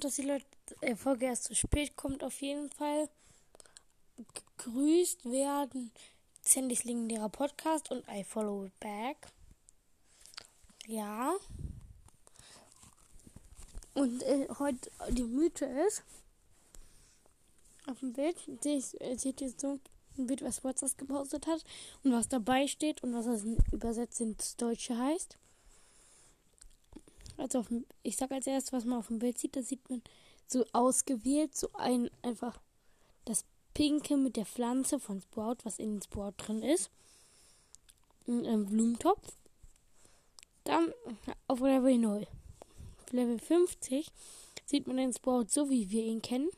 und dass die Leute, äh, Folge erst zu spät kommt, auf jeden Fall. Gegrüßt werden Sandys legendärer Podcast und I follow back. Ja. Und äh, heute die Mythe ist, auf dem Bild äh, seht ihr so ein Bild, was WhatsApp gepostet hat und was dabei steht und was das übersetzt ins Deutsche heißt. Also dem, ich sag als erstes, was man auf dem Bild sieht, da sieht man so ausgewählt, so ein einfach das Pinke mit der Pflanze von Sprout, was in den Sprout drin ist. Ein Blumentopf. Dann auf Level 0. Auf Level 50 sieht man den Sprout so, wie wir ihn kennen.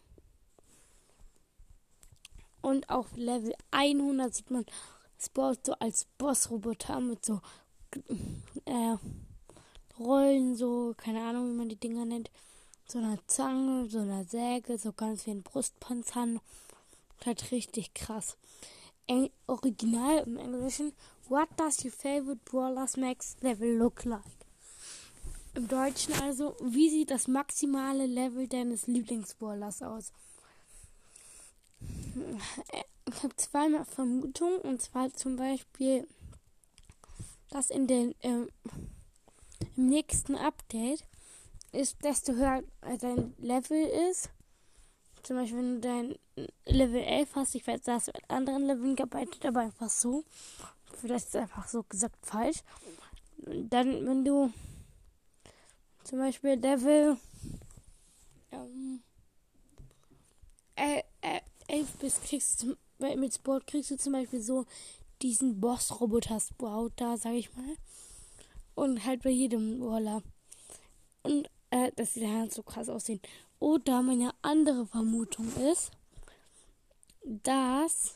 Und auf Level 100 sieht man Sprout so als Bossroboter mit so äh, Rollen, so, keine Ahnung, wie man die Dinger nennt. So einer Zange, so einer Säge, so ganz wie ein Brustpanzer. Halt richtig krass. Eng Original im Englischen. What does your favorite Brawler's Max Level look like? Im Deutschen also, wie sieht das maximale Level deines Lieblingsbrawlers aus? Ich habe zweimal Vermutungen, und zwar zum Beispiel, dass in den äh, im nächsten Update ist, desto höher dein Level ist. Zum Beispiel, wenn du dein Level 11 hast, ich weiß, da hast du mit anderen Leveln gearbeitet, aber einfach so. Vielleicht ist es einfach so gesagt falsch. Dann, wenn du zum Beispiel Level ähm, 11 bist, kriegst du mit Sport kriegst du zum Beispiel so diesen Boss-Roboter-Sprout da, sag ich mal. Und halt bei jedem Roller. Und äh, dass die halt so krass aussehen. Oder meine andere Vermutung ist, dass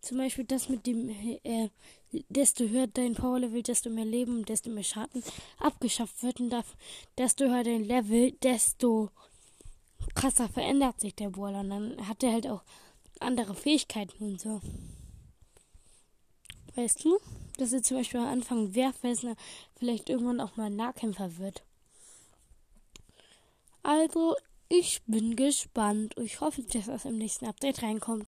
zum Beispiel das mit dem, äh, desto höher dein Power-Level, desto mehr Leben, desto mehr Schaden abgeschafft wird. Und desto höher dein Level, desto krasser verändert sich der Brawler. Und dann hat er halt auch andere Fähigkeiten und so. Weißt du? Dass er zum Beispiel am Anfang Wehrfesser vielleicht irgendwann auch mal Nahkämpfer wird. Also, ich bin gespannt. Ich hoffe, dass das im nächsten Update reinkommt.